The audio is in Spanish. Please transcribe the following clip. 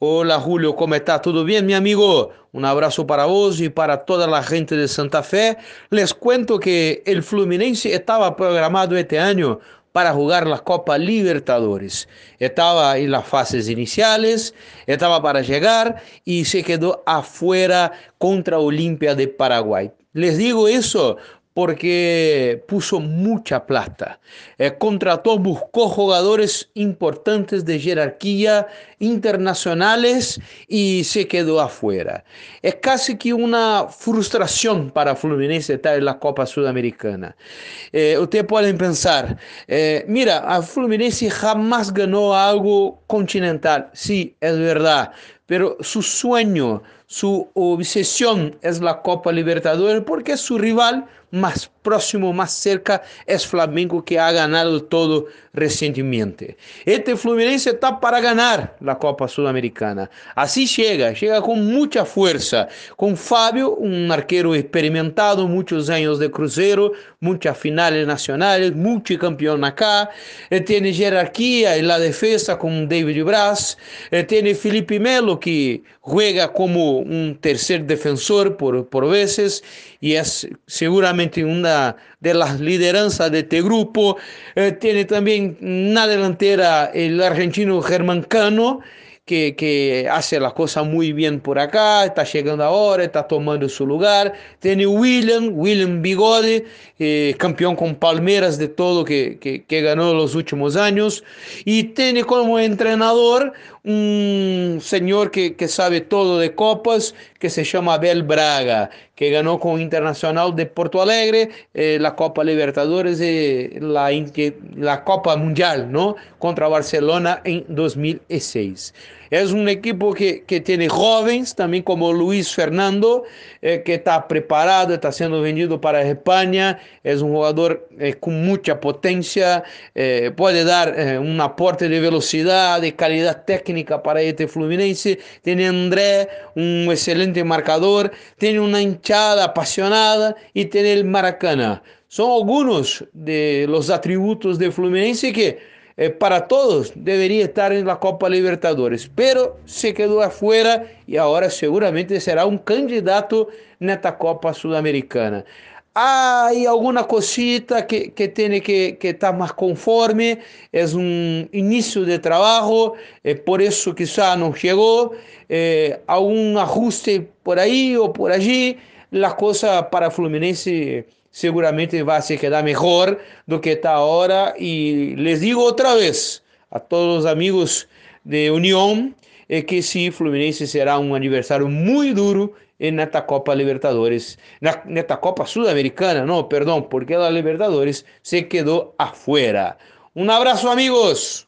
Hola Julio, ¿cómo está? ¿Todo bien, mi amigo? Un abrazo para vos y para toda la gente de Santa Fe. Les cuento que el Fluminense estaba programado este año para jugar la Copa Libertadores. Estaba en las fases iniciales, estaba para llegar y se quedó afuera contra Olimpia de Paraguay. Les digo eso porque puso mucha plata. Eh, contrató, buscó jugadores importantes de jerarquía internacionales y se quedó afuera. Es casi que una frustración para Fluminense estar en la Copa Sudamericana. Eh, ustedes pueden pensar, eh, mira, a Fluminense jamás ganó algo continental. Sí, es verdad, pero su sueño, su obsesión es la Copa Libertadores porque su rival más próximo, más cerca es Flamengo que ha ganado todo recientemente. Este Fluminense está para ganar la Copa Sudamericana. Así llega, llega con mucha fuerza, con Fabio, un arquero experimentado, muchos años de crucero, muchas finales nacionales, multicampeón acá, eh, tiene jerarquía en la defensa con David Braz, eh, tiene Felipe Melo que juega como un tercer defensor por, por veces y es seguramente una de las lideranzas de este grupo. Eh, tiene también una delantera el argentino Germán Cano, que, hace las cosas muy bien por acá, está llegando ahora, está tomando su lugar. Tiene William, William Bigode, eh, campeón con Palmeras de todo que, que, que ganó los últimos años. Y tiene como entrenador un señor que, sabe todo de copas, que se llama Abel Braga, que ganó con Internacional de Porto Alegre eh, la Copa Libertadores y la, la Copa Mundial, ¿no? Contra Barcelona en 2006. Es un equipo que, que tiene jóvenes, también como Luis Fernando, eh, que está preparado, está siendo vendido para España, es un jugador eh, con mucha potencia, eh, puede dar un aporte de velocidad, de calidad técnica para este Fluminense. Tiene André, un excelente marcador, tiene una hinchada apasionada y tiene el Maracaná. Son algunos de los atributos de Fluminense que eh, para todos debería estar en la Copa Libertadores, pero se quedó afuera y ahora seguramente será un candidato en esta Copa Sudamericana. Hay alguna cosita que, que tiene que, que estar más conforme, es un inicio de trabajo, eh, por eso quizá no llegó, eh, algún ajuste por ahí o por allí, la cosa para Fluminense seguramente va a se quedar mejor do que está ahora. Y les digo otra vez a todos los amigos de Unión eh, que sí, Fluminense será un aniversario muy duro en Copa Libertadores, en Copa Sudamericana, no, perdón, porque la Libertadores se quedó afuera. Un abrazo amigos.